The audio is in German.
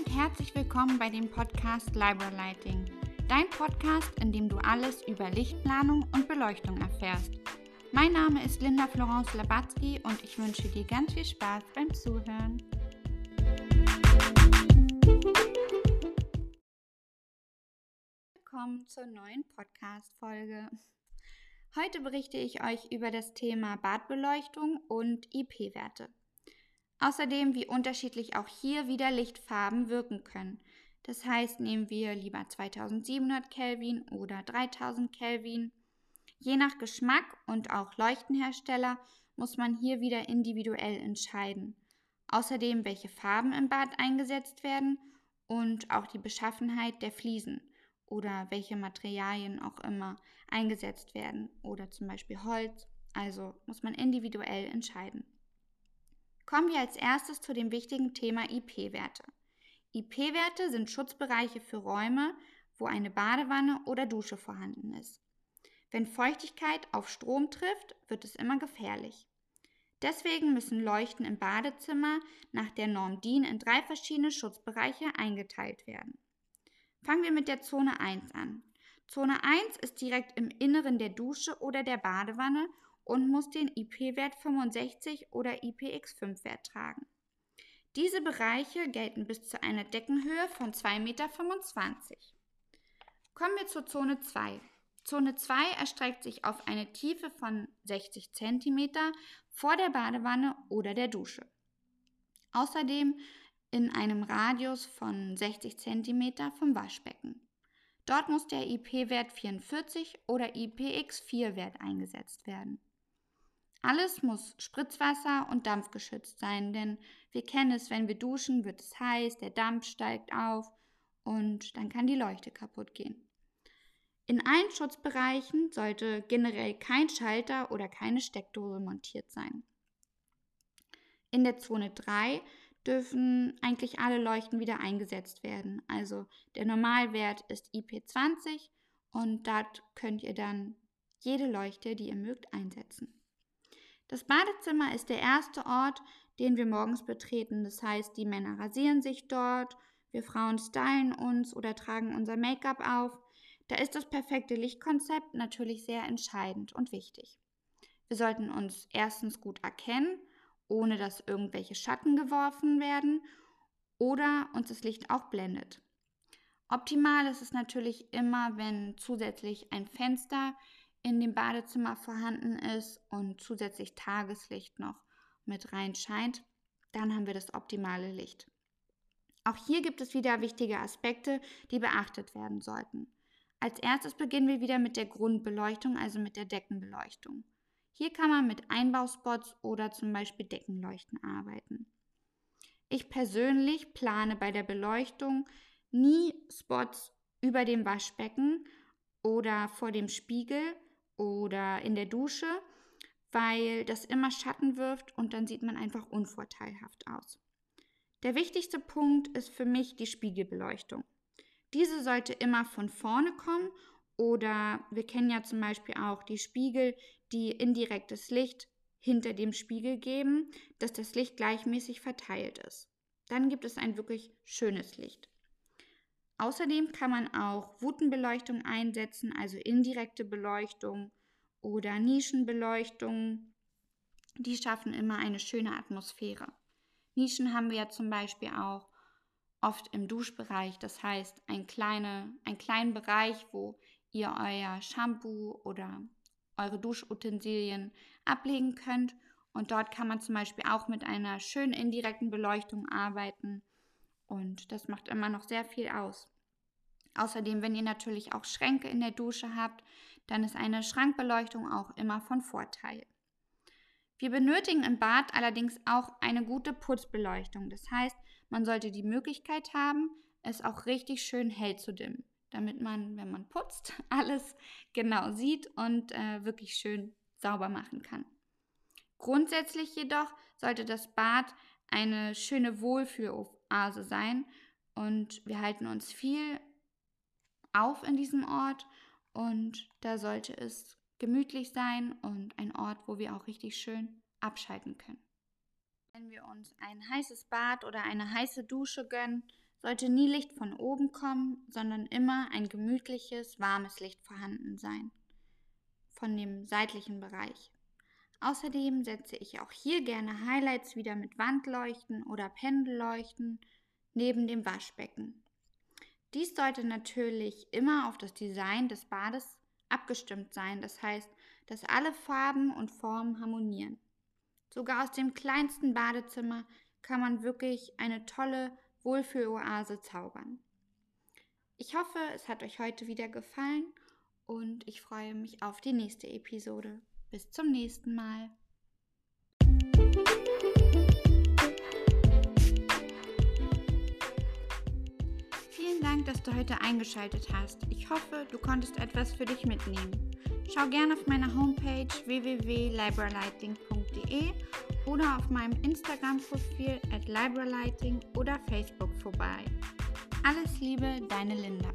und herzlich willkommen bei dem Podcast Library Lighting. Dein Podcast, in dem du alles über Lichtplanung und Beleuchtung erfährst. Mein Name ist Linda Florence Labatzky und ich wünsche dir ganz viel Spaß beim Zuhören. Willkommen zur neuen Podcast-Folge. Heute berichte ich euch über das Thema Badbeleuchtung und IP-Werte. Außerdem, wie unterschiedlich auch hier wieder Lichtfarben wirken können. Das heißt, nehmen wir lieber 2700 Kelvin oder 3000 Kelvin. Je nach Geschmack und auch Leuchtenhersteller muss man hier wieder individuell entscheiden. Außerdem, welche Farben im Bad eingesetzt werden und auch die Beschaffenheit der Fliesen oder welche Materialien auch immer eingesetzt werden oder zum Beispiel Holz. Also muss man individuell entscheiden. Kommen wir als erstes zu dem wichtigen Thema IP-Werte. IP-Werte sind Schutzbereiche für Räume, wo eine Badewanne oder Dusche vorhanden ist. Wenn Feuchtigkeit auf Strom trifft, wird es immer gefährlich. Deswegen müssen Leuchten im Badezimmer nach der Norm DIN in drei verschiedene Schutzbereiche eingeteilt werden. Fangen wir mit der Zone 1 an. Zone 1 ist direkt im Inneren der Dusche oder der Badewanne und muss den IP-Wert 65 oder IPX5-Wert tragen. Diese Bereiche gelten bis zu einer Deckenhöhe von 2,25 Meter. Kommen wir zur Zone 2. Zone 2 erstreckt sich auf eine Tiefe von 60 cm vor der Badewanne oder der Dusche. Außerdem in einem Radius von 60 cm vom Waschbecken. Dort muss der IP-Wert 44 oder IPX4-Wert eingesetzt werden. Alles muss Spritzwasser und dampfgeschützt sein, denn wir kennen es, wenn wir duschen, wird es heiß, der Dampf steigt auf und dann kann die Leuchte kaputt gehen. In allen Schutzbereichen sollte generell kein Schalter oder keine Steckdose montiert sein. In der Zone 3 dürfen eigentlich alle Leuchten wieder eingesetzt werden. Also der Normalwert ist IP20 und dort könnt ihr dann jede Leuchte, die ihr mögt, einsetzen. Das Badezimmer ist der erste Ort, den wir morgens betreten. Das heißt, die Männer rasieren sich dort, wir Frauen stylen uns oder tragen unser Make-up auf. Da ist das perfekte Lichtkonzept natürlich sehr entscheidend und wichtig. Wir sollten uns erstens gut erkennen, ohne dass irgendwelche Schatten geworfen werden oder uns das Licht auch blendet. Optimal ist es natürlich immer, wenn zusätzlich ein Fenster in dem Badezimmer vorhanden ist und zusätzlich Tageslicht noch mit rein scheint, dann haben wir das optimale Licht. Auch hier gibt es wieder wichtige Aspekte, die beachtet werden sollten. Als erstes beginnen wir wieder mit der Grundbeleuchtung, also mit der Deckenbeleuchtung. Hier kann man mit Einbauspots oder zum Beispiel Deckenleuchten arbeiten. Ich persönlich plane bei der Beleuchtung nie Spots über dem Waschbecken oder vor dem Spiegel, oder in der Dusche, weil das immer Schatten wirft und dann sieht man einfach unvorteilhaft aus. Der wichtigste Punkt ist für mich die Spiegelbeleuchtung. Diese sollte immer von vorne kommen oder wir kennen ja zum Beispiel auch die Spiegel, die indirektes Licht hinter dem Spiegel geben, dass das Licht gleichmäßig verteilt ist. Dann gibt es ein wirklich schönes Licht. Außerdem kann man auch Wutenbeleuchtung einsetzen, also indirekte Beleuchtung oder Nischenbeleuchtung. Die schaffen immer eine schöne Atmosphäre. Nischen haben wir ja zum Beispiel auch oft im Duschbereich, das heißt ein kleine, einen kleinen Bereich, wo ihr euer Shampoo oder eure Duschutensilien ablegen könnt. Und dort kann man zum Beispiel auch mit einer schönen indirekten Beleuchtung arbeiten und das macht immer noch sehr viel aus. Außerdem, wenn ihr natürlich auch Schränke in der Dusche habt, dann ist eine Schrankbeleuchtung auch immer von Vorteil. Wir benötigen im Bad allerdings auch eine gute Putzbeleuchtung. Das heißt, man sollte die Möglichkeit haben, es auch richtig schön hell zu dimmen, damit man, wenn man putzt, alles genau sieht und äh, wirklich schön sauber machen kann. Grundsätzlich jedoch sollte das Bad eine schöne Wohlfühl Oase sein. Und wir halten uns viel auf in diesem Ort und da sollte es gemütlich sein und ein Ort, wo wir auch richtig schön abschalten können. Wenn wir uns ein heißes Bad oder eine heiße Dusche gönnen, sollte nie Licht von oben kommen, sondern immer ein gemütliches, warmes Licht vorhanden sein. Von dem seitlichen Bereich. Außerdem setze ich auch hier gerne Highlights wieder mit Wandleuchten oder Pendelleuchten neben dem Waschbecken. Dies sollte natürlich immer auf das Design des Bades abgestimmt sein, das heißt, dass alle Farben und Formen harmonieren. Sogar aus dem kleinsten Badezimmer kann man wirklich eine tolle Wohlfühloase zaubern. Ich hoffe, es hat euch heute wieder gefallen und ich freue mich auf die nächste Episode. Bis zum nächsten Mal. Vielen Dank, dass du heute eingeschaltet hast. Ich hoffe, du konntest etwas für dich mitnehmen. Schau gerne auf meiner Homepage www.libralighting.de oder auf meinem Instagram-Profil at libralighting oder Facebook vorbei. Alles Liebe, deine Linda.